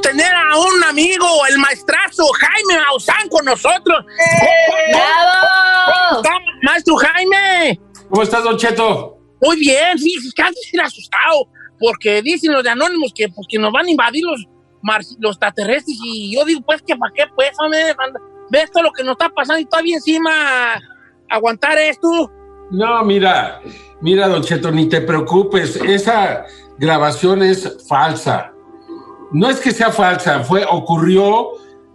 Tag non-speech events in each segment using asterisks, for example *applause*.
Tener a un amigo, el maestrazo Jaime Maussan con nosotros. ¿Cómo está, maestro Jaime? ¿Cómo estás, Don Cheto? Muy bien, sí, antes era asustado, porque dicen los de Anónimos que, pues, que nos van a invadir los, mars- los extraterrestres, y yo digo, pues, que para qué, pues, hombre, ves todo lo que nos está pasando y todavía encima aguantar esto. No, mira, mira, Don Cheto, ni te preocupes, esa grabación es falsa. No es que sea falsa, fue, ocurrió,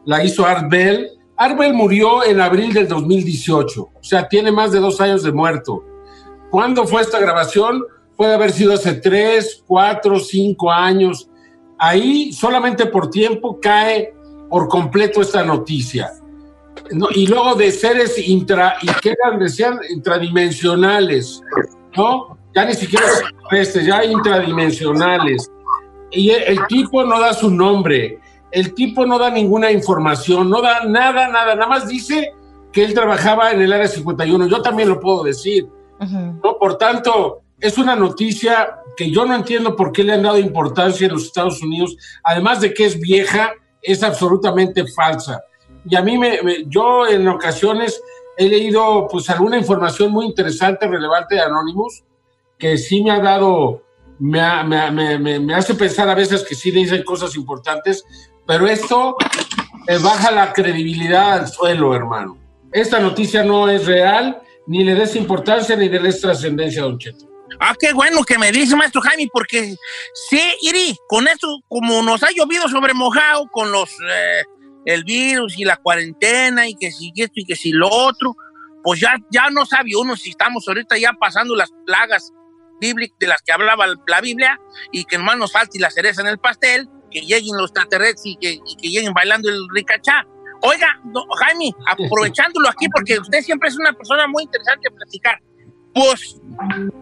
la hizo Art Bell. Art Bell murió en abril del 2018, o sea, tiene más de dos años de muerto. ¿Cuándo fue esta grabación? Puede haber sido hace tres, cuatro, cinco años. Ahí solamente por tiempo cae por completo esta noticia. No, y luego de seres intra, y que decían, intradimensionales, ¿no? Ya ni siquiera ya intradimensionales. Y el, el tipo no da su nombre, el tipo no da ninguna información, no da nada, nada, nada más dice que él trabajaba en el área 51. Yo también lo puedo decir, ¿no? Por tanto, es una noticia que yo no entiendo por qué le han dado importancia en los Estados Unidos, además de que es vieja, es absolutamente falsa. Y a mí, me, me- yo en ocasiones he leído pues alguna información muy interesante, relevante de Anonymous, que sí me ha dado, me, me- me- me hace pensar a veces que sí dicen cosas importantes, pero esto eh, baja la credibilidad al suelo, hermano. Esta noticia no es real, ni le des importancia ni le des trascendencia a Don Cheto. Ah, qué bueno que me dice, maestro Jaime, porque sí, Iri, con esto, como nos ha llovido sobre mojado, con los eh, el virus y la cuarentena, y que si esto y que si lo otro, pues ya, ya no sabe uno si estamos ahorita ya pasando las plagas de las que hablaba la Biblia, y que nomás nos falte la cereza en el pastel, que lleguen los extraterrestres y que, y que lleguen bailando el ricachá. Oiga, Jaime, aprovechándolo aquí, porque usted siempre es una persona muy interesante a platicar, pues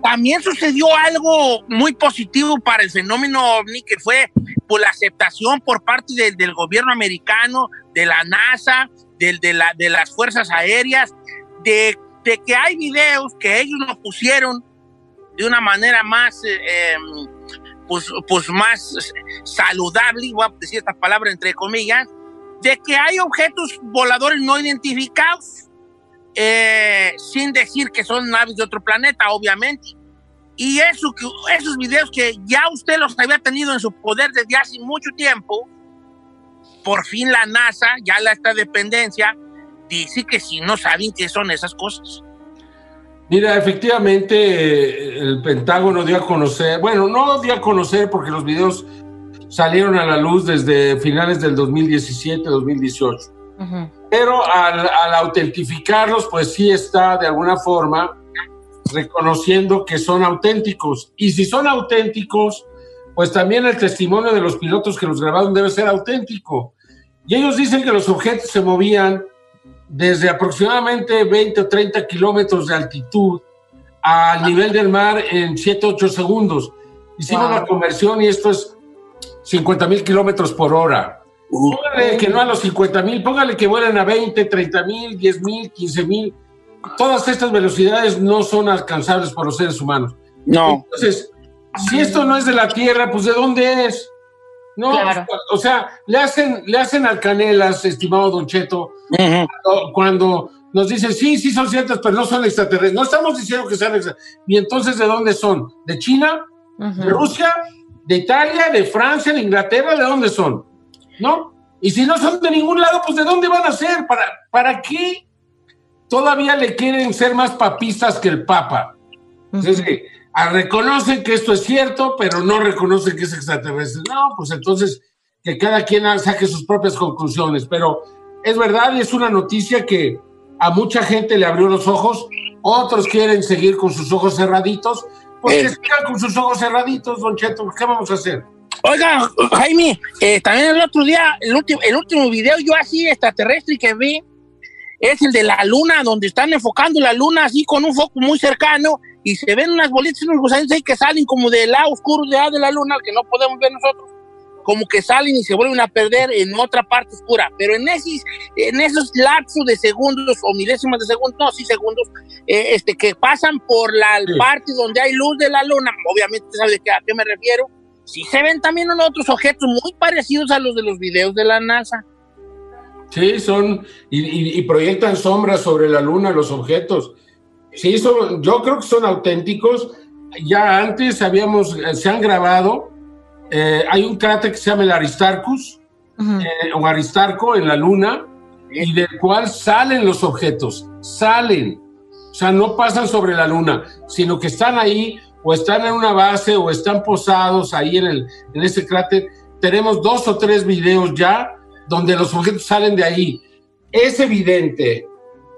también sucedió algo muy positivo para el fenómeno ovni, que fue pues, la aceptación por parte del, gobierno americano, de la NASA, del- de, la, de las fuerzas aéreas, de, de que hay videos que ellos nos pusieron de una manera más, eh, em, pues, pues más saludable, voy a decir esta palabra entre comillas, de que hay objetos voladores no identificados eh, sin decir que son naves de otro planeta, obviamente. Y eso, esos videos que ya usted los había tenido en su poder desde hace mucho tiempo, por fin la NASA, ya la esta dependencia, dice que sí no saben qué son esas cosas. Mira, efectivamente, el Pentágono dio a conocer, bueno, no dio a conocer porque los videos salieron a la luz desde finales del 2017-2018. Pero al, al autentificarlos, pues sí está de alguna forma reconociendo que son auténticos. Y si son auténticos, pues también el testimonio de los pilotos que los grabaron debe ser auténtico. Y ellos dicen que los objetos se movían desde aproximadamente 20 o 30 kilómetros de altitud al nivel del mar en 7 8 segundos. Hicimos Wow. la conversión y esto es 50 mil kilómetros por hora. Póngale que no a los 50 mil, póngale que vuelen a 20, 30 mil, 10 mil, 15 mil. Todas estas velocidades no son alcanzables por los seres humanos. No. Entonces, si esto no es de la Tierra, pues ¿de dónde es? No, Claro. o sea, le hacen, le hacen alcanelas, estimado Don Cheto, cuando, cuando nos dicen, sí, sí son ciertas, pero no son extraterrestres. No estamos diciendo que sean extraterrestres. ¿Y entonces de dónde son? ¿De China? ¿De Rusia? ¿De Italia? ¿De Francia? ¿De Inglaterra? ¿De dónde son? ¿No? Y si no son de ningún lado, pues ¿de dónde van a ser? ¿Para, para qué todavía le quieren ser más papistas que el Papa? Entonces, ah, reconocen que esto es cierto, pero no reconocen que es extraterrestre. No, pues entonces que cada quien saque sus propias conclusiones. Pero es verdad y es una noticia que a mucha gente le abrió los ojos, otros quieren seguir con sus ojos cerraditos, pues que sigan con sus ojos cerraditos, Don Cheto, ¿qué vamos a hacer? Oiga, Jaime, eh, también el otro día, el último, el último video yo así extraterrestre que vi es el de la luna, donde están enfocando la luna así con un foco muy cercano y se ven unas bolitas, unos gusanitos ahí que salen como del lado oscuro de, de la luna, que no podemos ver nosotros como que salen y se vuelven a perder en otra parte oscura. Pero en esos, en esos lapsos de segundos o milésimas de segundos, no, sí segundos, eh, este, que pasan por la parte donde hay luz de la luna, obviamente sabe de qué, a qué me refiero, sí se ven también otros objetos muy parecidos a los de los videos de la NASA. Sí, son, y, proyectan sombras sobre la luna los objetos. Sí, son, yo creo que son auténticos. Ya antes habíamos, se han grabado eh, hay un cráter que se llama el Aristarchus, eh, o Aristarco en la Luna, y del cual salen los objetos, salen. O sea, no pasan sobre la Luna, sino que están ahí, o están en una base, o están posados ahí en, el, en ese cráter. Tenemos dos o tres videos ya donde los objetos salen de ahí. Es evidente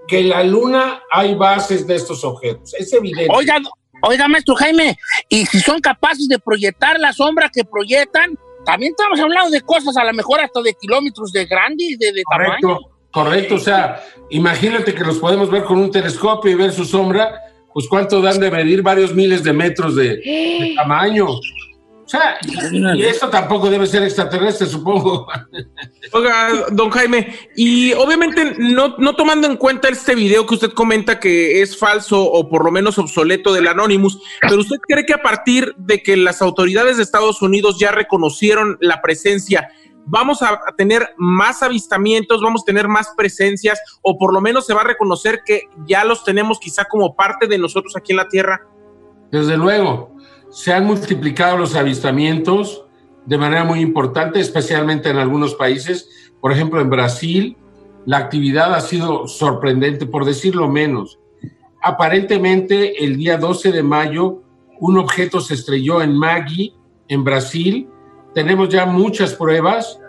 que en la Luna hay bases de estos objetos. Es evidente. Oiga, Oiga, maestro Jaime, y si son capaces de proyectar la sombra que proyectan, también estamos hablando de cosas a lo mejor hasta de kilómetros de grande y de, correcto, tamaño. Correcto, o sea, imagínate que los podemos ver con un telescopio y ver su sombra, pues cuánto dan de medir varios miles de metros de, de tamaño sea, y, eso tampoco debe ser extraterrestre, supongo. *laughs* Oiga, don Jaime, y obviamente no, no tomando en cuenta este video que usted comenta que es falso o por lo menos obsoleto del Anonymous, pero usted cree que a partir de que las autoridades de Estados Unidos ya reconocieron la presencia, vamos a tener más avistamientos, vamos a tener más presencias, o por lo menos se va a reconocer que ya los tenemos quizá como parte de nosotros aquí en la Tierra? Desde luego, se han multiplicado los avistamientos de manera muy importante, especialmente en algunos países. Por ejemplo, en Brasil, la actividad ha sido sorprendente, por decirlo menos. Aparentemente, el día 12 de mayo, un objeto se estrelló en Magui, en Brasil. Tenemos ya muchas pruebas,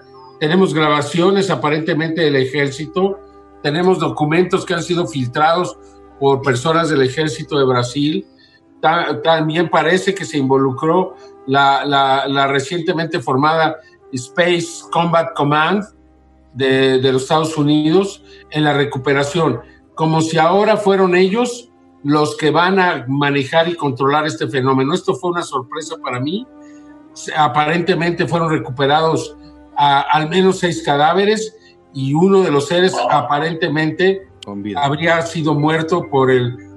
tenemos grabaciones aparentemente del ejército, tenemos documentos que han sido filtrados por personas del ejército de Brasil también parece que se involucró la, recientemente formada Space Combat Command de, los Estados Unidos en la recuperación, como si ahora fueron ellos los que van a manejar y controlar este fenómeno. Esto fue una sorpresa para mí. Aparentemente fueron recuperados al menos seis cadáveres y uno de los seres aparentemente habría sido muerto por el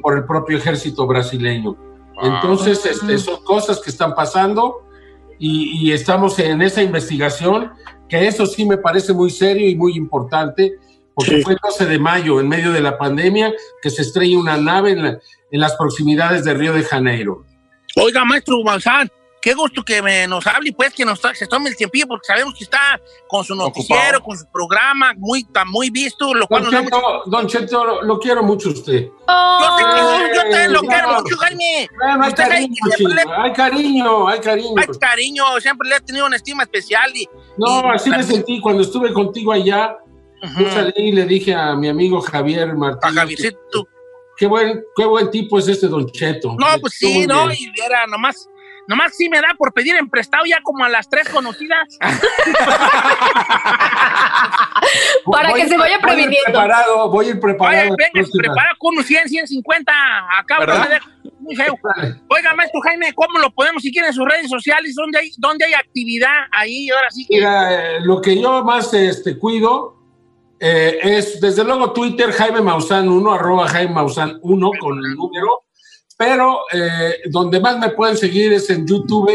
por, el propio ejército brasileño. Entonces, este, son cosas que están pasando y, estamos en esa investigación, que eso sí me parece muy serio y muy importante, porque fue el 12 de mayo, en medio de la pandemia, que se estrella una nave en, en las proximidades de Río de Janeiro. Oiga, maestro Manzán, qué gusto que me, nos hable, pues, que nos se tome el tiempo, porque sabemos que está con su noticiero, con su programa, muy, muy visto, lo cual don Cheto, Don Cheto, lo quiero mucho usted. yo, yo también lo quiero mucho, Jaime. hay, cariño, hay cariño, hay cariño. Hay cariño, siempre le he tenido una estima especial. Y, no, así me sentí cuando estuve contigo allá. Yo salí y le dije a mi amigo Javier Martínez. A Javiercito. Qué buen, qué buen tipo es este Don Cheto. No, pues sí, no, y era nomás Nomás sí me da por pedir en prestado ya como a las tres conocidas. *laughs* Para que se vaya previniendo. Voy a ir preparado, voy a ir preparado. venga, prepara con unos 100, 150. Acá me dejo muy feo. Oiga, maestro Jaime, ¿cómo lo podemos si quieren sus redes sociales? ¿Dónde hay, dónde hay actividad ahí? Ahora sí que... Mira, eh, lo que yo más este, cuido eh, es, desde luego, Twitter, Jaime Maussan 1, arroba Jaime Maussan 1 con el número pero eh, donde más me pueden seguir es en YouTube,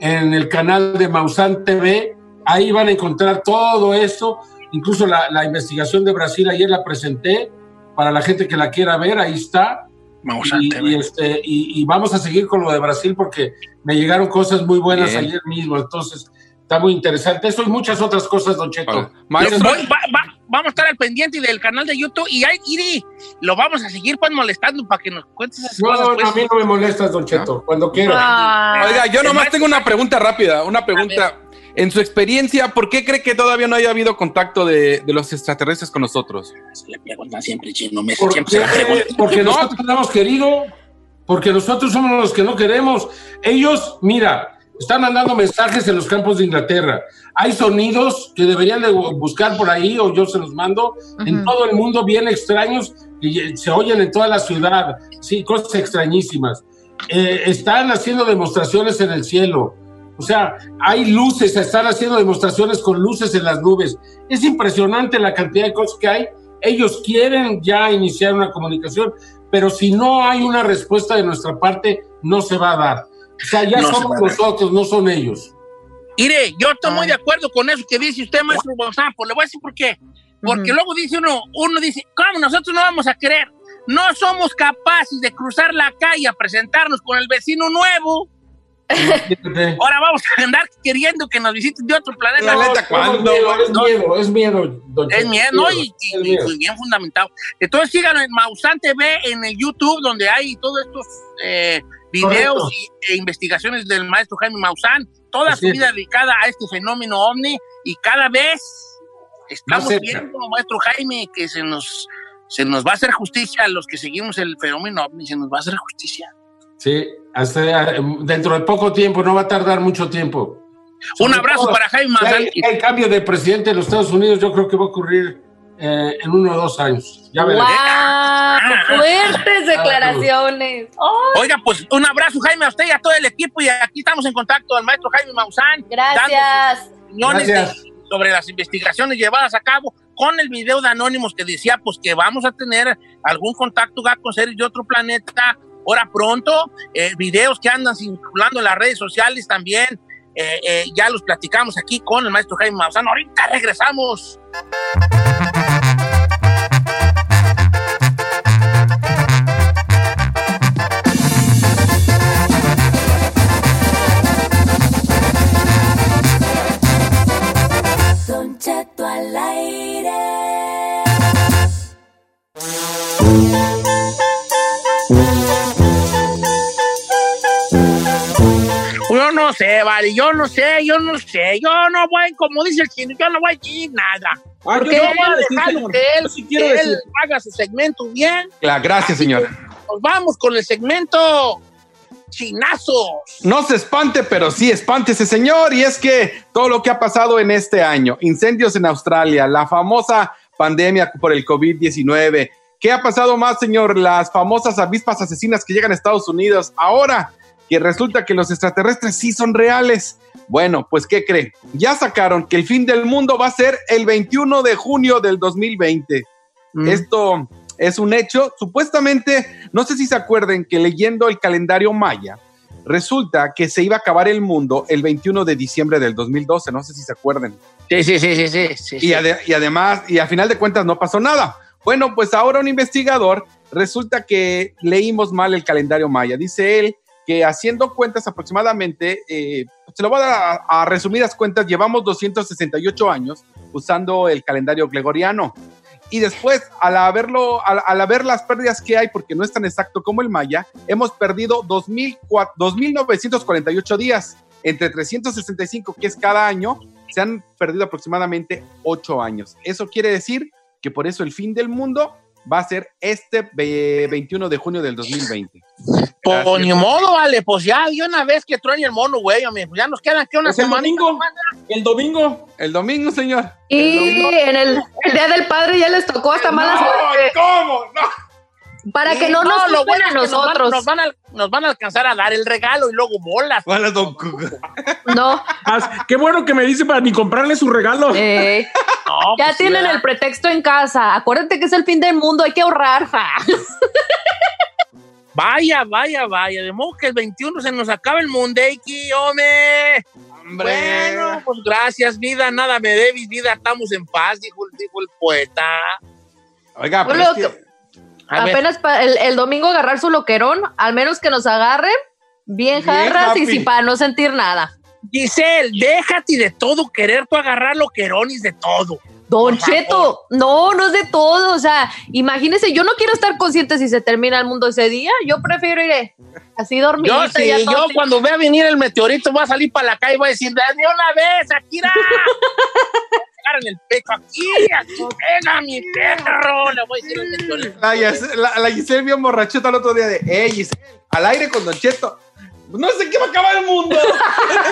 en el canal de Mausan TV. Ahí van a encontrar todo eso, incluso la, investigación de Brasil, ayer la presenté para la gente que la quiera ver, ahí está. Maussan Y, TV. y, este, y, y vamos a seguir con lo de Brasil porque me llegaron cosas muy buenas Bien. ayer mismo, entonces está muy interesante. Eso y muchas otras cosas, Don Cheto. Vale. Maestro, Voy- va- va- vamos a estar al pendiente del canal de YouTube y ahí, Iri, lo vamos a seguir pues molestando para que nos cuentes esas No, cosas. no, pues. a mí no me molestas, Don Cheto, cuando quiera. Ah, Oiga, yo nomás tengo una pregunta rápida, una pregunta. En su experiencia, ¿por qué cree que todavía no haya habido contacto de, de los extraterrestres con nosotros? Se le preguntan siempre, chino, me ¿Por siempre se la preguntan. Porque No. nosotros no hemos querido, porque nosotros somos los que no queremos. Ellos, mira, están mandando mensajes en los campos de Inglaterra. Hay sonidos que deberían de buscar por ahí o yo se los mando en todo el mundo bien extraños y se oyen en toda la ciudad. Sí, cosas extrañísimas. Eh, están haciendo demostraciones en el cielo. O sea, hay luces, están haciendo demostraciones con luces en las nubes. Es impresionante la cantidad de cosas que hay. Ellos quieren ya iniciar una comunicación, pero si no hay una respuesta de nuestra parte, no se va a dar. O sea, ya No somos nosotros, no son ellos. Mire, yo estoy muy de acuerdo con eso que dice usted, maestro González, pues le voy a decir por qué. Porque luego dice uno, uno dice, ¿cómo nosotros no vamos a querer? No somos capaces de cruzar la calle a presentarnos con el vecino nuevo. Ahora vamos a andar queriendo que nos visiten de otro planeta. La neta, ¿cuándo, Es güey? miedo, es miedo, es miedo. don Es miedo, ¿no? Y, y- es miedo. y bien fundamentado. Entonces síganlo en Mausan TV en el YouTube, donde hay todos estos eh, videos Correcto. e investigaciones del maestro Jaime Maussan, toda Así su es. vida dedicada a este fenómeno ovni y cada vez estamos viendo, maestro Jaime, que se nos, se nos va a hacer justicia a los que seguimos el fenómeno ovni, se nos va a hacer justicia. Sí, hasta, eh, dentro de poco tiempo, no va a tardar mucho tiempo. Un Sobre abrazo todo, para Jaime Maussan. El, el cambio de presidente de los Estados Unidos yo creo que va a ocurrir eh, en uno o dos años. Ya veremos. ¡Wow! Fuertes declaraciones. ¡Ay, Oiga, pues un abrazo, Jaime, a usted y a todo el equipo. Y aquí estamos en contacto al maestro Jaime Maussan. gracias! Gracias. de- sobre las investigaciones llevadas a cabo con el video de Anónimos que decía pues que vamos a tener algún contacto con seres de otro planeta ahora pronto, eh, videos que andan circulando en las redes sociales también, eh, eh, ya los platicamos aquí con el maestro Jaime Maussan. Ahorita regresamos. Yo no sé, vale, yo no sé, yo no sé, yo no voy, como dice el chino, yo no voy a decir nada. Ah, Porque yo quiero voy a decir, señor. que él, sí que él haga su segmento bien. La- gracias, señor. Nos vamos con el segmento chinazos. No se espante, pero sí espante ese señor. Y es que todo lo que ha pasado en este año, incendios en Australia, la famosa pandemia por el COVID-19. ¿Qué ha pasado más, señor? Las famosas avispas asesinas que llegan a Estados Unidos. Ahora que resulta que los extraterrestres sí son reales. Bueno, pues ¿qué cree? Ya sacaron que el fin del mundo va a ser el 21 de junio del 2020. Esto es un hecho. Supuestamente, no sé si se acuerden que leyendo el calendario maya, resulta que se iba a acabar el mundo el 21 de diciembre del 2012. No sé si se acuerden. Sí, sí, sí, sí, sí. sí, Y, sí. ade- y además, y a final de cuentas no pasó nada. Bueno, pues ahora un investigador resulta que leímos mal el calendario maya. Dice él que haciendo cuentas aproximadamente, eh, se lo voy a dar a, resumidas cuentas, llevamos 268 años usando el calendario gregoriano. Y después, al, haberlo, al, haber las pérdidas que hay, porque no es tan exacto como el maya, hemos perdido 2004 2.948 días. Entre 365, que es cada año, se han perdido aproximadamente 8 años. Eso quiere decir que por eso el fin del mundo va a ser este ve- 21 de junio del 2020. Pues ni modo, vale, pues ya de una vez que truene el mono, güey, pues ya nos quedan que una Es el semana. domingo. El domingo. El domingo, señor. Y en el, el Día del Padre ya les tocó hasta mala suerte. ¿Cómo? No. Para que no nos lo bueno a nos van- nosotros. Nos van, a, nos van a alcanzar a dar el regalo y luego bolas. Hola, don Cuco. No, Ah, qué bueno que me dice para ni comprarle su regalo. eh, No, ya pues tienen el pretexto en casa. Acuérdate que es el fin del mundo, hay que ahorrar. ja. *laughs* Vaya, vaya, vaya. De modo que el 21 se nos acaba el Mundeiki, hombre. Bueno, pues gracias, vida. Nada me debes, vida. Estamos en paz, dijo, dijo el poeta. Oiga, pero Bueno, es que A. Apenas el, el domingo agarrar su loquerón, al menos que nos agarren bien Bien jarras y sin para no sentir nada. Giselle, déjate de todo querer tú agarrar lo queronis de todo. Don. Cheto, no, no es de todo. O sea, imagínese, yo no quiero estar consciente si se termina el mundo ese día. Yo prefiero ir eh, así dormidita. Yo sí, yo todo cuando vea venir el meteorito voy a salir para la calle y voy a decir, dame una vez, Akira. *laughs* En el pecho, aquí, pega mi perro. Le voy a decir al meteorito. La, la, la Giselle vio borrachota el otro día de, hey, Giselle, al aire con Don Cheto. No sé qué va a acabar el mundo.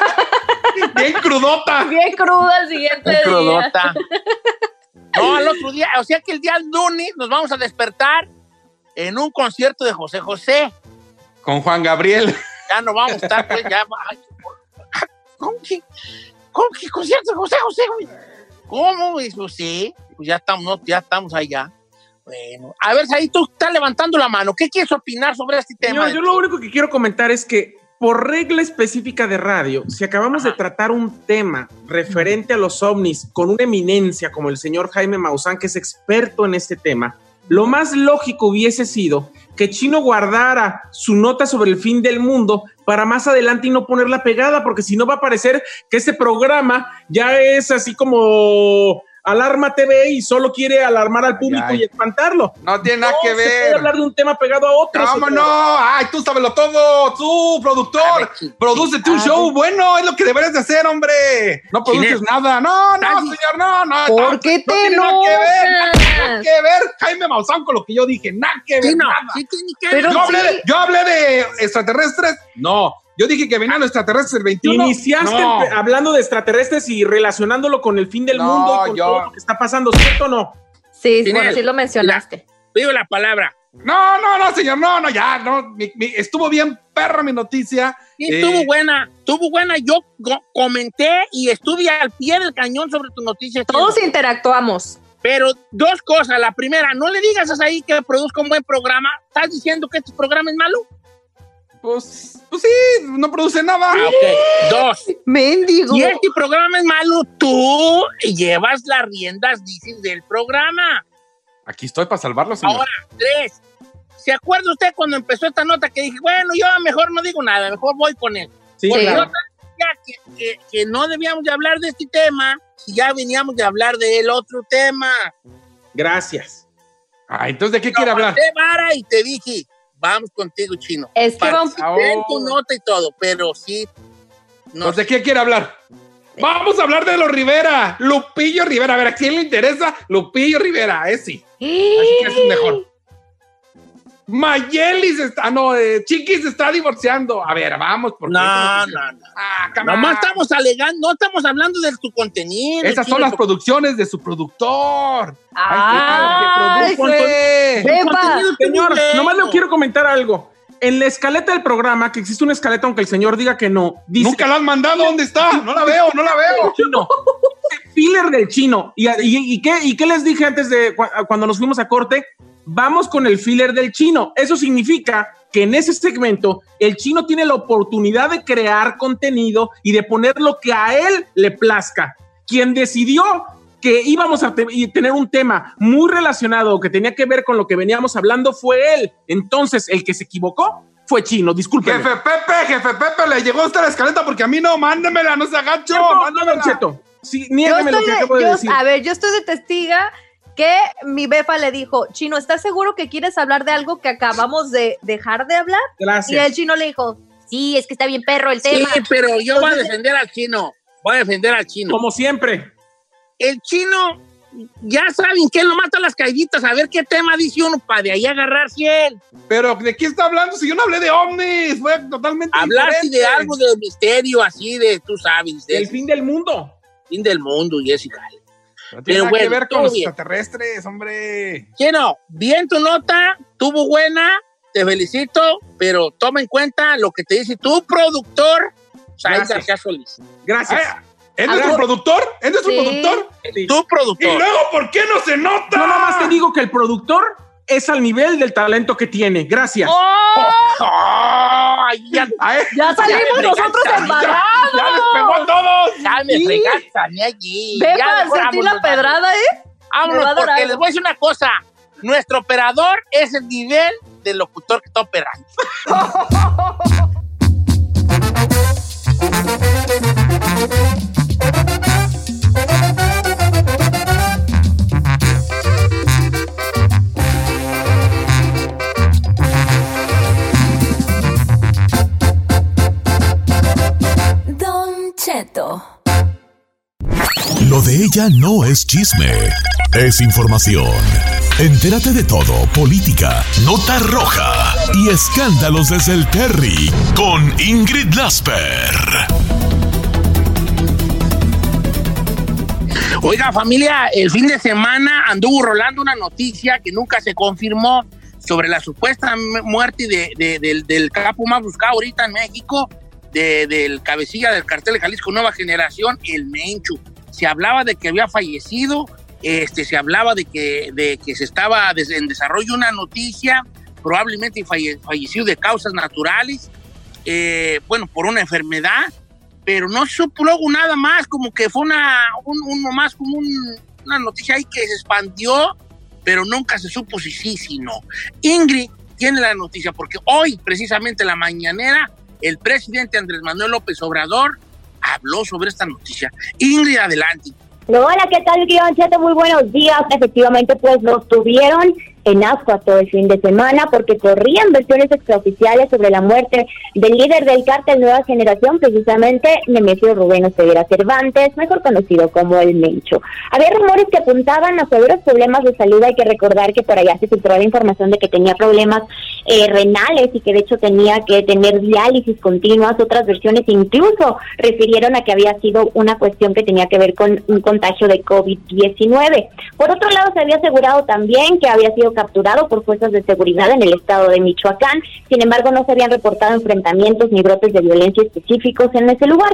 *laughs* Bien crudota. Bien cruda el siguiente día. crudota. *laughs* No, al otro día, o sea que el día lunes nos vamos a despertar en un concierto de José José. Con Juan Gabriel. Ya no vamos a estar, pues, ya. ay, ¿Cómo que, cómo que concierto de José José, güey? ¿Cómo? Eso sí, pues ya estamos, no, ya estamos allá. Bueno, a ver, ahí tú estás levantando la mano. ¿Qué quieres opinar sobre este tema? Yo lo único que quiero comentar es que por regla específica de radio, si acabamos de tratar un tema referente a los ovnis con una eminencia como el señor Jaime Maussan, que es experto en este tema, lo más lógico hubiese sido que Chino guardara su nota sobre el fin del mundo para más adelante y no ponerla pegada, porque si no va a parecer que este programa ya es así como Alarma TV y solo quiere alarmar al público Ay. y espantarlo. No tiene nada No, que se puede ver. hablar de un tema pegado a otro. ¿Cómo no? Ay, tú sabes todo. Tú, productor. Producete un show bueno. Es lo que deberías de hacer, hombre. No produces nada. No, no, señor. No, no. ¿Por no, qué no te tiene nada que ver. Nada que ver. Jaime Maussan con lo que yo dije. Nada que ver. Sí, no, nada. sí que ver. Yo hablé, sí. de, yo hablé de extraterrestres. No. Yo dije que venían los extraterrestres el 21. Iniciaste No. hablando de extraterrestres y relacionándolo con el fin del No, mundo y con yo- todo lo que está pasando, ¿cierto o no? Sí, bueno, sí lo mencionaste. Pido la palabra. No, no, no, señor. No, no, ya. No, Mi- mi- estuvo bien perra mi noticia. Sí, Eh, estuvo buena, estuvo buena. Yo co- comenté y estuve al pie del cañón sobre tu noticia. Todos interactuamos. Pero dos cosas. La primera, no le digas a ahí que produzca un buen programa. ¿Estás diciendo que este programa es malo? Pues, pues sí, no produce nada. Ah, ok. Dos. Mendigo. Si este programa es malo, tú llevas las riendas, dices, del programa. Aquí estoy para salvarlo, señor. Ahora, tres. ¿Se acuerda usted cuando empezó esta nota que dije, bueno, yo mejor no digo nada, mejor voy con él? Sí, Porque claro. yo decía que, que- que no debíamos de hablar de este tema si ya veníamos de hablar del otro tema. Gracias. Ah, entonces, ¿de qué quiere hablar? Aguanté vara y te dije, vamos contigo, chino. Es que va un- Participé en tu Oh. nota y todo, pero sí. No, Entonces, ¿de qué quiere hablar? Vamos a hablar de los Rivera. Lupillo Rivera. A ver, ¿a quién le interesa? Lupillo Rivera, ese sí. Así que ese es mejor. Mayelis está, ah, no, eh, Chiquis está divorciando. A ver, vamos, porque no, no, no. Ah. Nomás estamos alegando, no estamos hablando de tu contenido. Esas son las tu- producciones de su productor. Ay, que contenido Señor, bueno. nomás le quiero comentar algo. En la escaleta del programa, que existe una escaleta, aunque el señor diga que no, dice Nunca la han mandado, ¿dónde está? No la veo, no la veo. *laughs* chino. Filler del chino. ¿Y, y, y qué, ¿Y qué les dije antes de cu- cuando nos fuimos a corte? Vamos con el filler del chino. Eso significa que en ese segmento el chino tiene la oportunidad de crear contenido y de poner lo que a él le plazca. Quien decidió que íbamos a te- tener un tema muy relacionado que tenía que ver con lo que veníamos hablando fue él. Entonces, el que se equivocó fue chino. Discúlpeme. Jefe Pepe, jefe Pepe, le llegó esta la escaleta porque a mí no, mándemela, no se agacho, mándemela. Cheto. Sí, Yo niégueme lo estoy que de- acabo de yo- decir. a ver, yo estoy de testiga que mi befa le dijo, Chino, ¿estás seguro que quieres hablar de algo que acabamos de dejar de hablar? Y Gracias. el chino le dijo, sí, es que está bien perro el Sí, tema. pero yo voy a defender al chino. Voy a defender al chino. Como siempre. El chino, ya saben que él no mata las caíditas. A ver qué tema dice uno para de ahí agarrarse él. Pero, ¿de qué está hablando? Si yo no hablé de ovnis, fue totalmente Hablaste diferente. de algo de misterio, así de, tú sabes, El fin del mundo. fin del mundo y jale. No tiene Pero nada bueno, que ver con los bien. extraterrestres, hombre. Chino, bien tu nota, tuvo buena, te felicito, pero toma en cuenta lo que te dice tu productor, Said Gracias. García Solís. Gracias. Ah, ¿Es nuestro ver. productor? ¿Es nuestro Sí. productor? Sí. Tu ¿Y productor. luego por qué no se nota? Yo nomás te digo que el productor es al nivel del talento que tiene. Gracias. ¡Ay, ya, Ay, Ya salimos nosotros embarrados. ¡Ya les pegó a todos! ya me Sí. fregaste allí. Ve Ya, para sentí la pedrada, ¿eh? Vámonos, porque les voy a decir una cosa. Nuestro operador es el nivel del locutor que está operando. *laughs* Lo de ella no es chisme, es información. Entérate de todo, política, nota roja y escándalos desde el Terry con Ingrid Lasper. Oiga, familia, el fin de semana anduvo rolando una noticia que nunca se confirmó sobre la supuesta mu- muerte de- de- del, del capo más buscado ahorita en México, de- del cabecilla del cartel de Jalisco Nueva Generación, el Menchu. Se hablaba de que había fallecido, este, se hablaba de que, de que se estaba en desarrollo una noticia, probablemente falle- fallecido de causas naturales, eh, bueno, por una enfermedad, pero no supo luego nada más, como que fue una, un, más como un- una noticia ahí que se expandió, pero nunca se supo si sí, si no. Ingrid tiene la noticia, porque hoy, precisamente en la mañanera, el presidente Andrés Manuel López Obrador habló sobre esta noticia. Ingrid, adelante. Hola, ¿qué tal, Guión Cheto? Muy buenos días. Efectivamente, pues nos tuvieron en ascuas todo el fin de semana porque corrían versiones extraoficiales sobre la muerte del líder del cártel Nueva Generación, precisamente Nemesio Rubén Oseguera Cervantes, mejor conocido como el Mencho. Había rumores que apuntaban a severos problemas de salud. Hay que recordar que por allá se filtró la información de que tenía problemas eh, renales y que de hecho tenía que tener diálisis continuas. Otras versiones incluso refirieron a que había sido una cuestión que tenía que ver con un contagio de COVID-19. Por otro lado, se había asegurado también que había sido capturado por fuerzas de seguridad en el estado de Michoacán. Sin embargo, no se habían reportado enfrentamientos ni brotes de violencia específicos en ese lugar.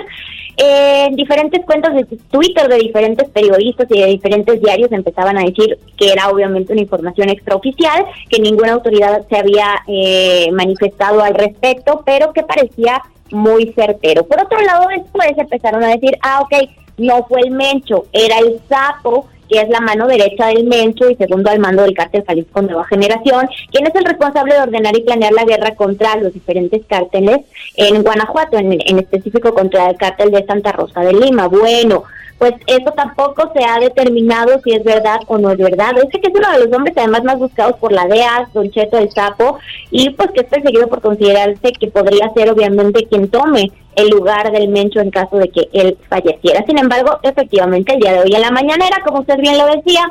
Eh, en diferentes cuentas de Twitter de diferentes periodistas y de diferentes diarios empezaban a decir que era obviamente una información extraoficial, que ninguna autoridad se había eh, manifestado al respecto, pero que parecía muy certero. Por otro lado, después empezaron a decir, ah, ok, no fue el Mencho, era el sapo, que es la mano derecha del Mencho y segundo al mando del cártel Jalisco Nueva Generación, quien es el responsable de ordenar y planear la guerra contra los diferentes cárteles en Guanajuato, en, en específico contra el cártel de Santa Rosa de Lima. Bueno, pues eso tampoco se ha determinado si es verdad o no es verdad. Ese que es uno de los hombres además más buscados por la DEA, Don Cheto del Sapo, y pues que es perseguido por considerarse que podría ser obviamente quien tome el lugar del Mencho en caso de que él falleciera. Sin embargo, efectivamente, el día de hoy en la mañanera, como usted bien lo decía,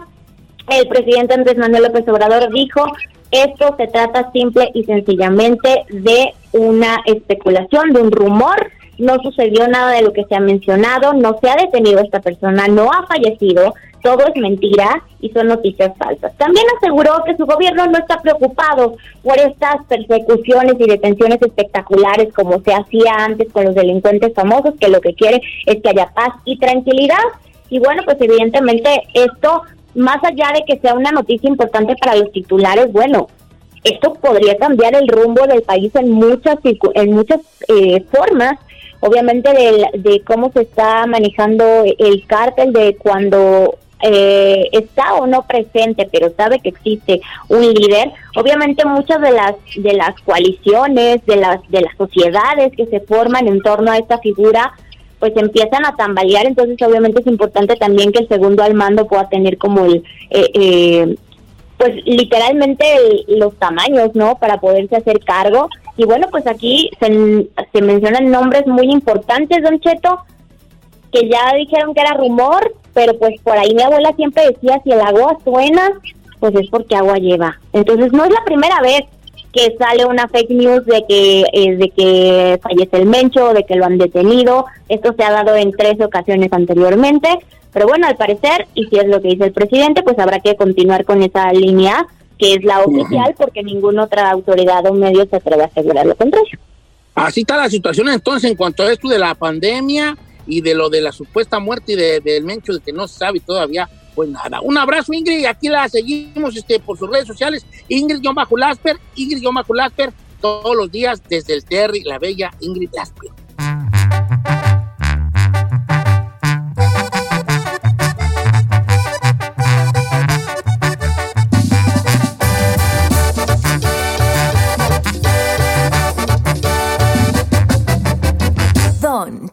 el presidente Andrés Manuel López Obrador dijo, esto se trata simple y sencillamente de una especulación, de un rumor, no sucedió nada de lo que se ha mencionado, no se ha detenido a esta persona, no ha fallecido, todo es mentira y son noticias falsas. También aseguró que su gobierno no está preocupado por estas persecuciones y detenciones espectaculares como se hacía antes con los delincuentes famosos, que lo que quiere es que haya paz y tranquilidad. Y bueno, pues evidentemente esto, más allá de que sea una noticia importante para los titulares, bueno, esto podría cambiar el rumbo del país en muchas en muchas eh, formas obviamente de, de cómo se está manejando el cártel de cuando eh, está o no presente pero sabe que existe un líder obviamente muchas de las de las coaliciones de las de las sociedades que se forman en torno a esta figura pues empiezan a tambalear entonces obviamente es importante también que el segundo al mando pueda tener como el eh, eh, pues literalmente el- los tamaños, ¿no? Para poderse hacer cargo. Y bueno, pues aquí se, mencionan nombres muy importantes, don Cheto, que ya dijeron que era rumor, pero pues por ahí mi abuela siempre decía, si el agua suena, pues es porque agua lleva. Entonces no es la primera vez que sale una fake news de que eh, de que fallece el Mencho, de que lo han detenido. Esto se ha dado en tres ocasiones anteriormente. Pero bueno, al parecer, y si es lo que dice el presidente, pues habrá que continuar con esa línea que es la oficial, porque ninguna otra autoridad o medio se atreve a asegurar lo contrario. Así está la situación entonces en cuanto a esto de la pandemia y de lo de la supuesta muerte de- del Mencho, de que no se sabe todavía, pues nada. Un abrazo, Ingrid, aquí la seguimos este, por sus redes sociales, Ingrid-Lasper, Ingrid-Lasper, todos los días desde el Terry, la bella Ingrid Lasper.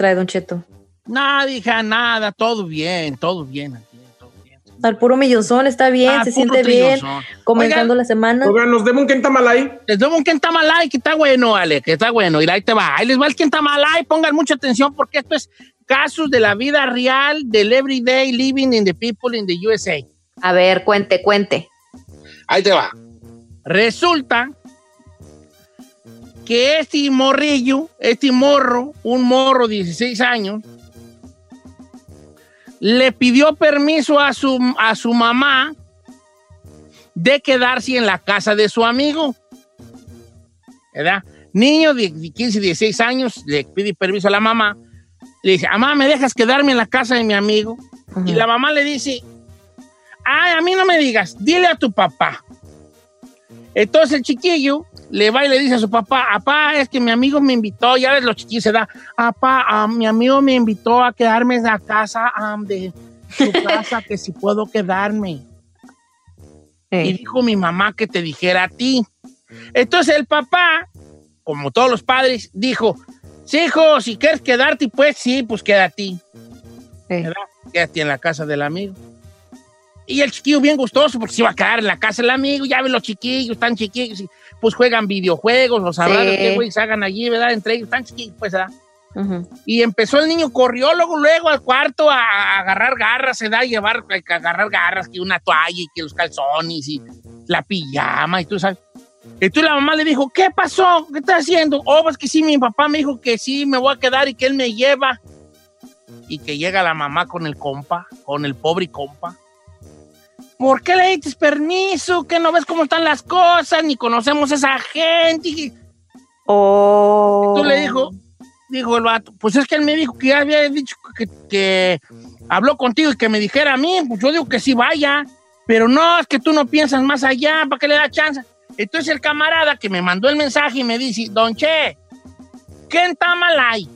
Trae, Don Cheto? Nada, hija, nada, todo bien, todo bien. aquí, todo bien. Al puro millonzón, está bien, Ah, se siente bien. Comenzando Oigan, la semana. Oigan, nos demos un quentamalay. Les debo un quentamalay que está bueno, Ale, que está bueno. Y ahí te va. Ahí les va el quentamalay. Pongan mucha atención porque esto es casos de la vida real del everyday living in the people in the USA. A ver, cuente, cuente. Ahí te va. Resulta que este morrillo, este morro, un morro de 16 años, le pidió permiso a su, a su mamá de quedarse en la casa de su amigo. ¿Verdad? Niño de 15, 16 años le pide permiso a la mamá. Le dice, mamá, ¿me dejas quedarme en la casa de mi amigo? Y la mamá le dice, ay, a mí no me digas, dile a tu papá. Entonces el chiquillo le va y le dice a su papá, papá, es que mi amigo me invitó, ya ves, los chiquillos se da, papá, mi amigo me invitó a quedarme en la casa de su *laughs* casa, que si puedo quedarme. Y dijo mi mamá que te dijera a ti. Entonces el papá, como todos los padres, dijo, sí, hijo, si quieres quedarte, pues sí, pues quédate. ¿Verdad? Quédate en la casa del amigo. Y el chiquillo bien gustoso porque se iba a quedar en la casa del amigo. Ya ven los chiquillos, están chiquillos, pues juegan videojuegos, los sabrán Sí. qué güey se hagan allí, ¿verdad? Entre ellos, están chiquillos, pues, ¿verdad? Y empezó el niño, corrió luego, luego al cuarto a, a agarrar garras, se da a llevar, a agarrar garras, que una toalla y que los calzones y la pijama y tú sabes. Entonces la mamá le dijo, ¿qué pasó? ¿Qué estás haciendo? Oh, pues que sí, mi papá me dijo que sí, me voy a quedar y que él me lleva. Y que llega la mamá con el compa, con el pobre compa. ¿Por qué le dices permiso? Que no ves cómo están las cosas, ni conocemos a esa gente. Oh. Tú le dijo, dijo el vato, pues es que él me dijo que ya había dicho que, que habló contigo y que me dijera a mí, pues yo digo que sí vaya, pero no, es que tú no piensas más allá, ¿para qué le da chance? Entonces el camarada que me mandó el mensaje y me dice, Don Che, ¿quién está mal ahí?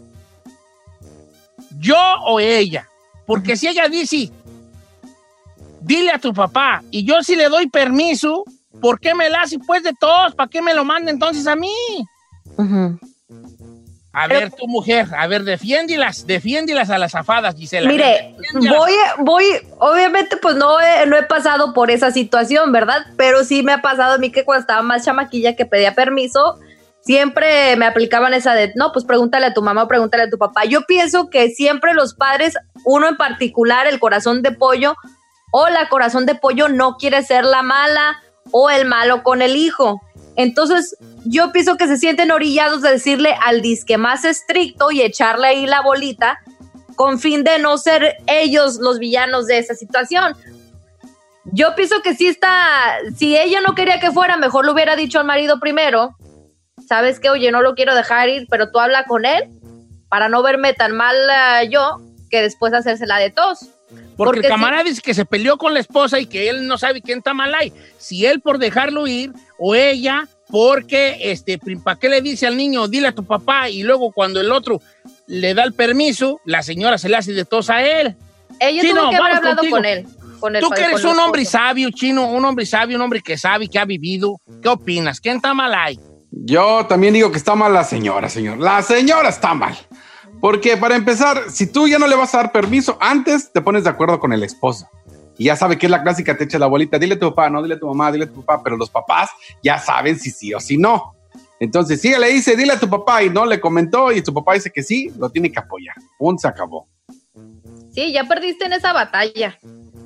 ¿Yo o ella? Porque si ella dice, dile a tu papá, y yo si le doy permiso, ¿por qué me la hace pues de todos? ¿Para qué me lo manda entonces a mí? A ver, tu mujer, a ver, defiéndilas, defiéndilas a las afadas, Gisela. Mire, voy, voy, obviamente pues no he, no he pasado por esa situación, ¿verdad? Pero sí me ha pasado a mí que cuando estaba más chamaquilla que pedía permiso, siempre me aplicaban esa de, no, pues pregúntale a tu mamá o pregúntale a tu papá. Yo pienso que siempre los padres, uno en particular, el corazón de pollo o la corazón de pollo no quiere ser la mala o el malo con el hijo. Entonces, yo pienso que se sienten orillados de decirle al disque más estricto y echarle ahí la bolita con fin de no ser ellos los villanos de esa situación. Yo pienso que sí está, si ella no quería que fuera, mejor lo hubiera dicho al marido primero. Sabes que, oye, no lo quiero dejar ir, pero tú habla con él para no verme tan mal uh, yo que después hacérsela de tos. Porque, Porque el camarada dice que se peleó con la esposa y que él no sabe quién está mal ahí. Si él por dejarlo ir o ella porque, este, ¿para qué le dice al niño, dile a tu papá? Y luego cuando el otro le da el permiso, la señora se le hace de tos a él. Ella Chino, tuvo que haber hablado contigo. con él. Con el Tú que eres un hombre esposo. sabio, chino, un hombre sabio, un hombre que sabe, que ha vivido. ¿Qué opinas? ¿Quién está mal ahí? Yo también digo que está mal la señora, señor. La señora está mal. Porque para empezar, si tú ya no le vas a dar permiso, antes te pones de acuerdo con el esposo. Y ya sabe que es la clásica, te echa la bolita, dile a tu papá, no, dile a tu mamá, dile a tu papá, pero los papás ya saben si sí o si no. Entonces, si ella le dice, dile a tu papá y no le comentó y tu papá dice que sí, lo tiene que apoyar. Punto, se acabó. Sí, ya perdiste en esa batalla.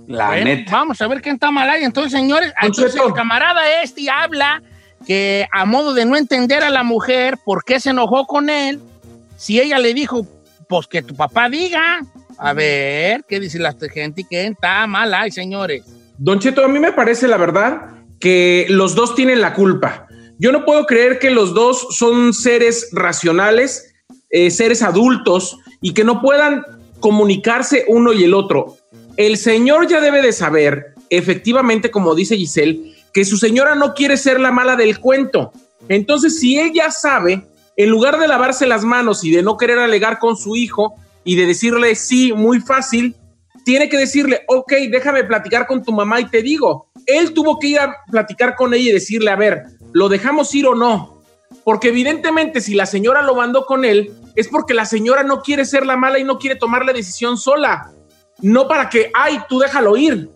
La Bueno, neta. Vamos a ver quién está mal ahí. Entonces, señores, entonces el camarada este habla que a modo de no entender a la mujer por qué se enojó con él, si ella le dijo, pues que tu papá diga. A ver, ¿qué dice la gente? ¿Quién está mal señores? Don Cheto, a mí me parece la verdad que los dos tienen la culpa. Yo no puedo creer que los dos son seres racionales, eh, seres adultos y que no puedan comunicarse uno y el otro. El señor ya debe de saber, efectivamente, como dice Giselle, que su señora no quiere ser la mala del cuento. Entonces, si ella sabe, en lugar de lavarse las manos y de no querer alegar con su hijo y de decirle sí, muy fácil, tiene que decirle, ok, déjame platicar con tu mamá y te digo. Él tuvo que ir a platicar con ella y decirle, a ver, ¿lo dejamos ir o no? Porque evidentemente si la señora lo mandó con él, es porque la señora no quiere ser la mala y no quiere tomar la decisión sola. No para que, ay, tú déjalo ir.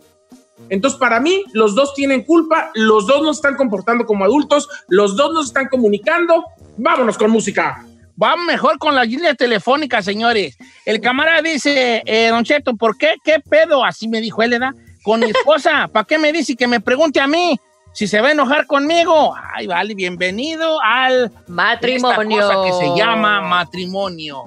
Entonces, para mí, los dos tienen culpa, los dos no están comportando como adultos, los dos no están comunicando. Vámonos con música. Vamos mejor con la línea telefónica, señores. El camarada dice, eh, Don Cheto, ¿por qué? ¿Qué pedo? Así me dijo él, ¿verdad? Con mi esposa. *laughs* ¿Para qué me dice que me pregunte a mí si se va a enojar conmigo? Ay, vale, bienvenido al matrimonio. Esta cosa que se llama matrimonio.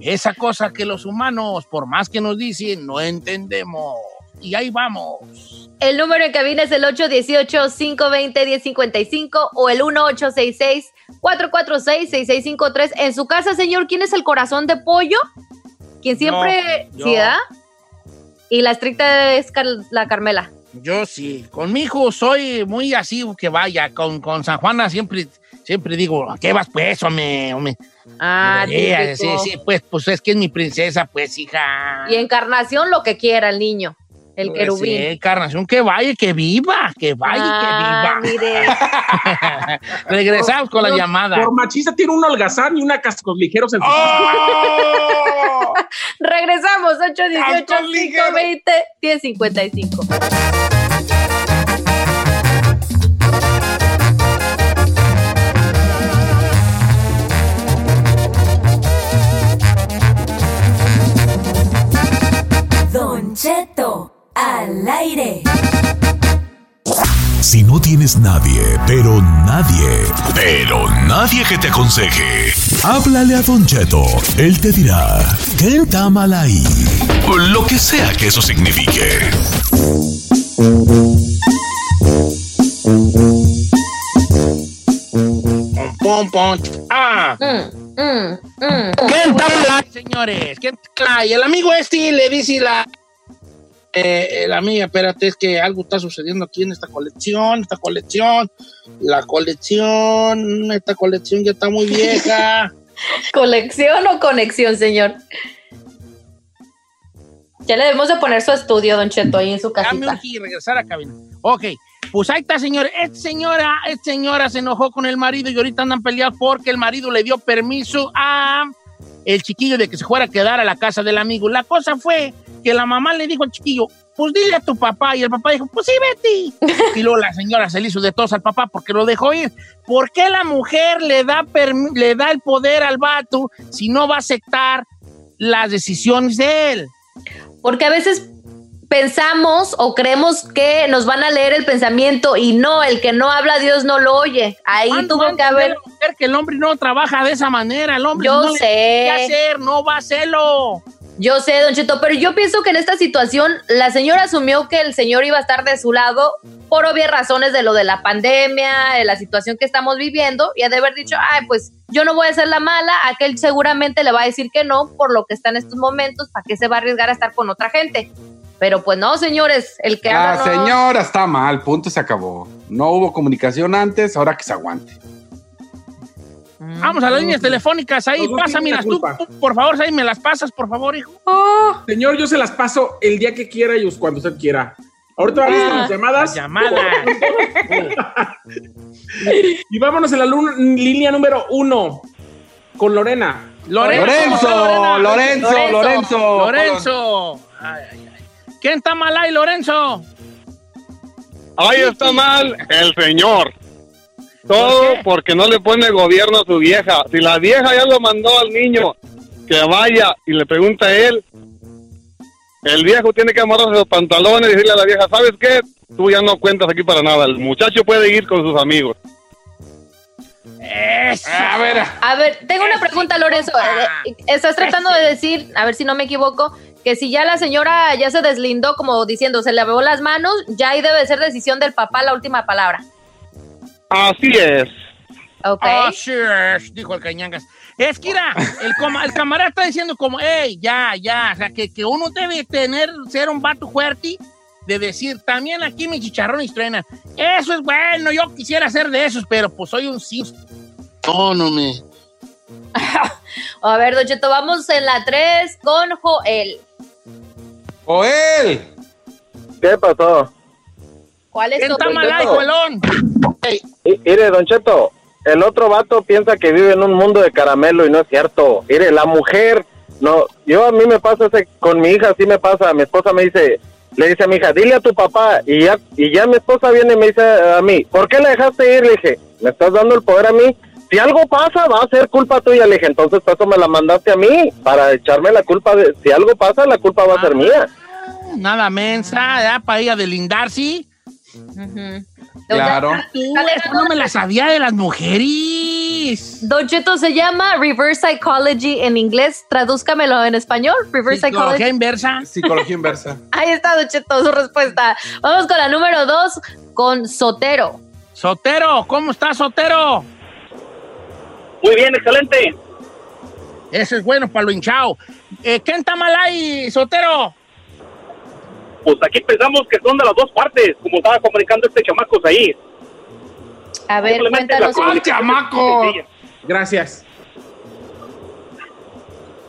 Esa cosa que los humanos, por más que nos dicen, no entendemos. Y ahí vamos. El número en cabina es el 818-520-1055 o el 1866-446-6653. En su casa, señor, ¿quién es el corazón de pollo? ¿Quién siempre... ¿Sí, da? Y la estricta es Car- la Carmela. Yo sí. Con mi hijo soy muy así que vaya. Con, con San Juana siempre, siempre digo, ¿qué vas pues, hombre? hombre? Ah, Eh, sí, típico. sí, pues, pues es que es mi princesa, pues, hija. Y encarnación, lo que quiera el niño, el Pues, querubín. sí, encarnación, que vaya, que viva, que vaya, Ah, que viva. mire. *laughs* Regresamos con la llamada. Por machista tiene un holgazán y una cascos ligeros en su ¡Oh! *laughs* Regresamos, Cascos ligeros. 818-520-1055. Don Cheto, al aire. Si no tienes nadie, pero nadie, pero nadie que te aconseje, háblale a Don Cheto. Él te dirá, ¿qué está mal ahí? O lo que sea que eso signifique. Pom, pom. Ah. Mm, mm, mm. ¿Quién está mal ahí, señores? ¿Quién está ahí? El amigo este le dice la... Eh, la amiga, espérate, es que algo está sucediendo aquí en esta colección, esta colección, la colección, esta colección ya está muy vieja. *laughs* ¿Colección o conexión, señor? Ya le debemos de poner su estudio, Don Cheto, ahí en su casita. urgí regresar a cabina. Ok, pues ahí está, señor. Esta señora, esta señora se enojó con el marido y ahorita andan peleados porque el marido le dio permiso a el chiquillo de que se fuera a quedar a la casa del amigo. La cosa fue que la mamá le dijo al chiquillo, pues dile a tu papá. Y el papá dijo, pues sí, Betty. *laughs* y luego la señora se le hizo de tos al papá porque lo dejó ir. ¿Por qué la mujer le da, le da el poder al vato si no va a aceptar las decisiones de él? Porque a veces pensamos o creemos que nos van a leer el pensamiento y no, el que no habla Dios no lo oye. Ahí ¿Cuándo tuvo que haber... que el hombre no trabaja de esa manera. El hombre Yo no le sé. que hacer, no va a hacerlo. Yo sé, Don Cheto, pero yo pienso que en esta situación la señora asumió que el señor iba a estar de su lado por obvias razones de lo de la pandemia, de la situación que estamos viviendo, y ha de haber dicho, ay, pues yo no voy a ser la mala, aquel seguramente le va a decir que no por lo que está en estos momentos, ¿para qué se va a arriesgar a estar con otra gente? Pero pues no, señores, el que La habla no- señora está mal, punto, se acabó. No hubo comunicación antes, ahora que se aguante. Vamos a las líneas telefónicas ahí. Tienen mira, la tú, por favor, ahí me las pasas, por favor, hijo. Señor, yo se las paso el día que quiera y cuando usted quiera. Ahorita vamos con las llamadas. Las llamadas. *laughs* Y vámonos en la línea número uno con Lorena. Lorenzo, Lorenzo, Lorena. Lorenzo, Lorenzo. Lorenzo. Ay, ay, ay. ¿Quién está mal ahí, Lorenzo? Ahí está mal el señor. Todo porque no le pone gobierno a su vieja. Si la vieja ya lo mandó al niño que vaya y le pregunta a él, el viejo tiene que amarrarse los pantalones y decirle a la vieja, ¿sabes qué? Tú ya no cuentas aquí para nada. El muchacho puede ir con sus amigos. A ver, A ver, tengo una pregunta, Lorenzo. Eh, Estás tratando de decir, a ver si no me equivoco, que si ya la señora ya se deslindó, como diciendo, se le lavó las manos, ya ahí debe ser decisión del papá la última palabra. Así es. Ok. Oh, sure, dijo el cañangas. Es que, mira, el, coma- el camarada está diciendo como, hey, ya, ya, o sea, que, que uno debe tener, ser un vato fuerte de decir, también aquí mi chicharrón estrena. Eso es bueno, yo quisiera ser de esos, pero pues soy un sí. No, no me. *laughs* A ver, Don Cheto, vamos en la 3 con Joel. Joel. ¿Qué pasó? ¿Cuál es ¿Quién tu está mal opinión? ahí, Joelón? Mire, Don Cheto, el otro vato piensa que vive en un mundo de caramelo y no es cierto. Mire, la mujer, no, yo a mí me pasa ese, con mi hija, sí me pasa, mi esposa me dice, le dice a mi hija, dile a tu papá, y ya, y ya mi esposa viene y me dice a mí, ¿por qué la dejaste ir? Le dije, me estás dando el poder a mí. Si algo pasa, va a ser culpa tuya. Le dije, entonces por eso me la mandaste a mí, para echarme la culpa de, si algo pasa, la culpa va a ser mía. Nada mensa, ya, para ella delindarse. Claro. Esta no me la sabía de las mujeres. Don Cheto se llama Reverse Psychology en inglés. Tradúzcamelo en español. Reverse Psicología Psychology. inversa. Psicología inversa. *laughs* Ahí está, Don Cheto, su respuesta. Vamos con la número 2 con Sotero. Sotero, ¿cómo estás, Sotero? Muy bien, excelente. Eso es bueno para lo hinchado. Eh, ¿Quién está mal ahí, Sotero? Pues aquí pensamos que son de las dos partes, como estaba comunicando este chamacos ahí. A ver, cuéntanos. la comunicación chamaco! es sencilla. Gracias.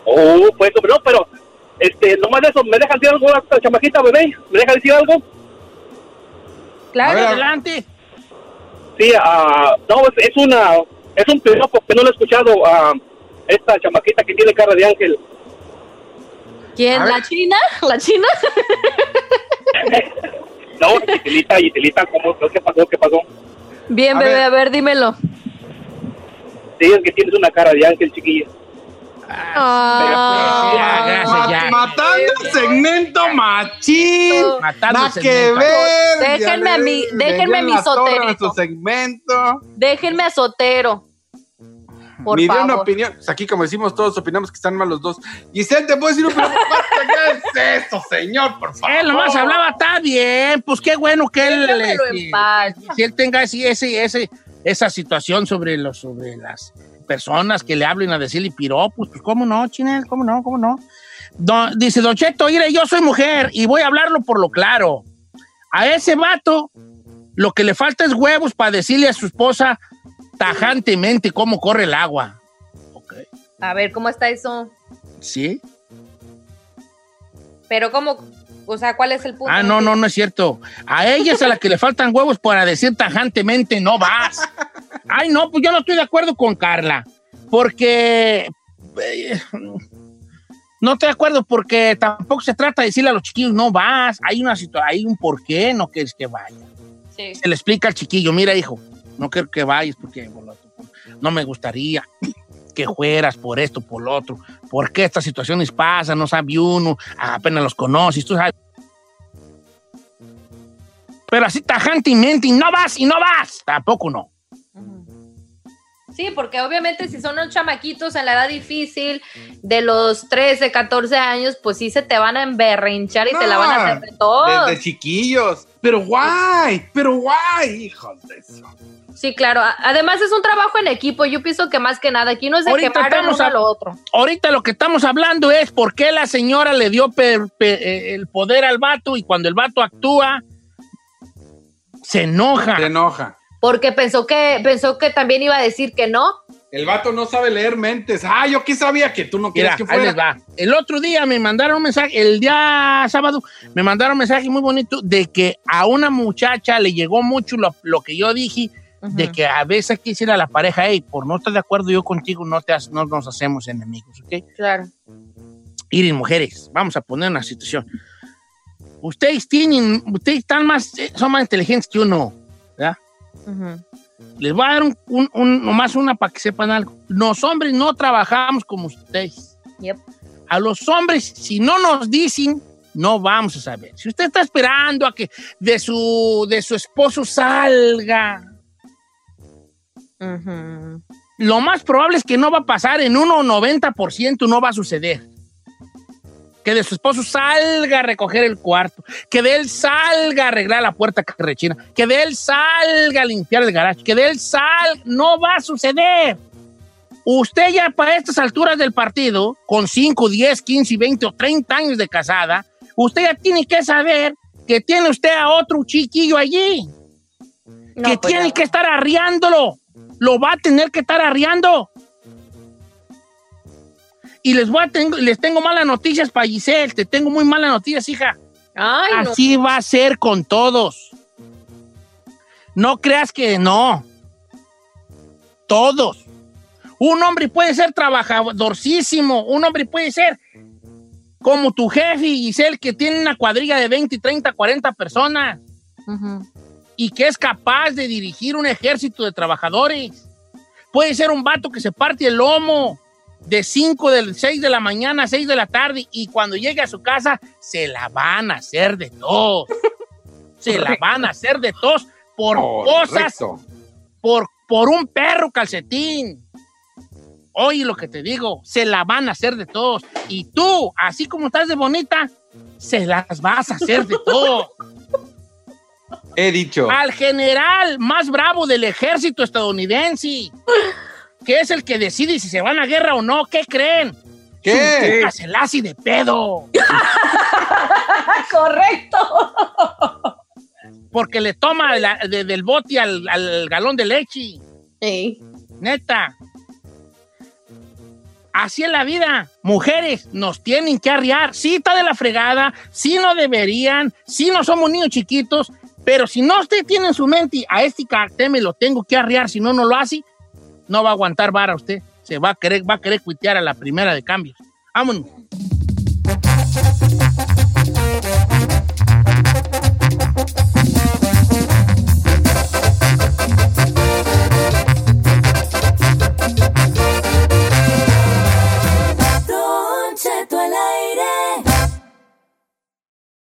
Oh, pues, no, pero, este, nomás de eso, ¿me dejan decir algo a esta chamaquita, bebé? ¿Me deja decir algo? Claro. Ver, Adelante. Sí, ah, no, es, es una, es un piropo que no lo he escuchado a esta chamaquita que tiene cara de ángel. ¿Quién? A ver. ¿La China? ¿La China? *laughs* No, Giselita, Giselita, ¿cómo? ¿Qué pasó? ¿Qué pasó? Bien, A bebé, ver. a ver, dímelo. Sí, es que tienes una cara de ángel, chiquilla. Ah. Ya, gracias, ya. Ma- Matando el segmento machín. Matando Nada el que segmento. ver. Déjenme a mí- déjenme mi a soterito. nuestro segmento. Déjenme a Sotero. Por Ni de una opinión. Pues aquí, como decimos todos, opinamos que están mal los dos. Giselle, ¿te puedo decir un? ¿Qué es *laughs* eso, señor? Por favor. Él nomás hablaba, está bien, pues qué bueno que él, este, en paz. si él tenga ese, ese, ese- esa situación sobre, los, sobre las personas que le hablen a decirle piropos, pues cómo no, Chinel, cómo no, cómo no. Don- dice Don Cheto, mire, yo soy mujer y voy a hablarlo por lo claro. A ese vato lo que le falta es huevos para decirle a su esposa tajantemente cómo corre el agua. Ok, A ver, ¿cómo está eso? ¿sí? Pero ¿cómo? O sea, ¿cuál es el punto? Ah, no, no, no es cierto. A ella es a la que le faltan huevos para decir tajantemente no vas. Ay, no, pues yo no estoy de acuerdo con Carla. Porque. eh, No estoy de acuerdo porque tampoco se trata de decirle a los chiquillos, no vas, hay una situación, hay un por qué no quieres que vaya. Sí. Se le explica al chiquillo, mira hijo, no quiero que vayas porque no me gustaría que fueras por esto, por lo otro, porque estas situaciones pasan, no sabe uno, apenas los conoces, tú sabes. Pero así tajantemente, y no vas, y no vas, tampoco no. Sí, porque obviamente si son unos chamaquitos en la edad difícil de los 13, 14 años, pues sí se te van a emberrinchar y te la van a hacer de todo. Desde chiquillos. Pero guay, pero guay, hijos de eso. Sí, claro. Además es un trabajo en equipo. Yo pienso que más que nada aquí no es de Ahorita quemar a- lo otro. Ahorita lo que estamos hablando es por qué la señora le dio per- eh, el poder al vato y cuando el vato actúa, se enoja. Se enoja. Porque pensó que, pensó que también iba a decir que no. El vato no sabe leer mentes. Ah, yo qué sabía que tú no quieres que ahí fuera. les va. El otro día me mandaron un mensaje, el día sábado, me mandaron un mensaje muy bonito de que a una muchacha le llegó mucho lo, lo que yo dije, de que a veces quisiera la pareja, hey, por no estar de acuerdo yo contigo, no, te, has- no nos hacemos enemigos, ¿ok? Claro. Miren, mujeres, vamos a poner una situación. Ustedes tienen, ustedes están más, eh, son más inteligentes que uno, ¿verdad? Les voy a dar un, un- un- nomás una para que sepan algo. Los hombres no trabajamos como ustedes. A los hombres, si no nos dicen, no vamos a saber. Si usted está esperando a que de su, de su esposo salga, lo más probable es que no va a pasar en un 90%, no va a suceder. Que de su esposo salga a recoger el cuarto, que de él salga a arreglar la puerta que rechina, que de él salga a limpiar el garaje, que de él salga, no va a suceder. Usted ya para estas alturas del partido, con 5, 10, 15, 20 o 30 años de casada, usted ya tiene que saber que tiene usted a otro chiquillo allí, que pues tiene que estar arriándolo, lo va a tener que estar arriando. Y les, voy a tengo, les tengo malas noticias para Giselle. Te tengo muy malas noticias, hija. Ay, no. Así va a ser con todos. No creas que no. Todos. Un hombre puede ser trabajadorcísimo. Un hombre puede ser como tu jefe, Giselle, que tiene una cuadrilla de 20, 30, 40 personas y que es capaz de dirigir un ejército de trabajadores. Puede ser un vato que se parte el lomo de 5, del 6 de la mañana a 6 de la tarde y cuando llegue a su casa se la van a hacer de todos. se la van a hacer de todos por cosas, Correcto. por, por un perro calcetín. Oye lo que te digo, se la van a hacer de todos. Y tú, así como estás de bonita, se las vas a hacer de *laughs* todos. He dicho. Al general más bravo del ejército estadounidense, que es el que decide si se van a guerra o no, ¿qué creen? ¿Qué? Su se la hace de pedo. *laughs* Correcto. Porque le toma la- de- del bote al, al galón de leche. Neta. Así es la vida. Mujeres nos tienen que arriar. Sí está de la fregada, sí no deberían, sí no somos niños chiquitos, pero si no usted tiene en su mente a este cartel me lo tengo que arriar, si no, no lo hace, no va a aguantar vara usted. Se va a querer, va a querer cuitear a la primera de cambios. Vámonos.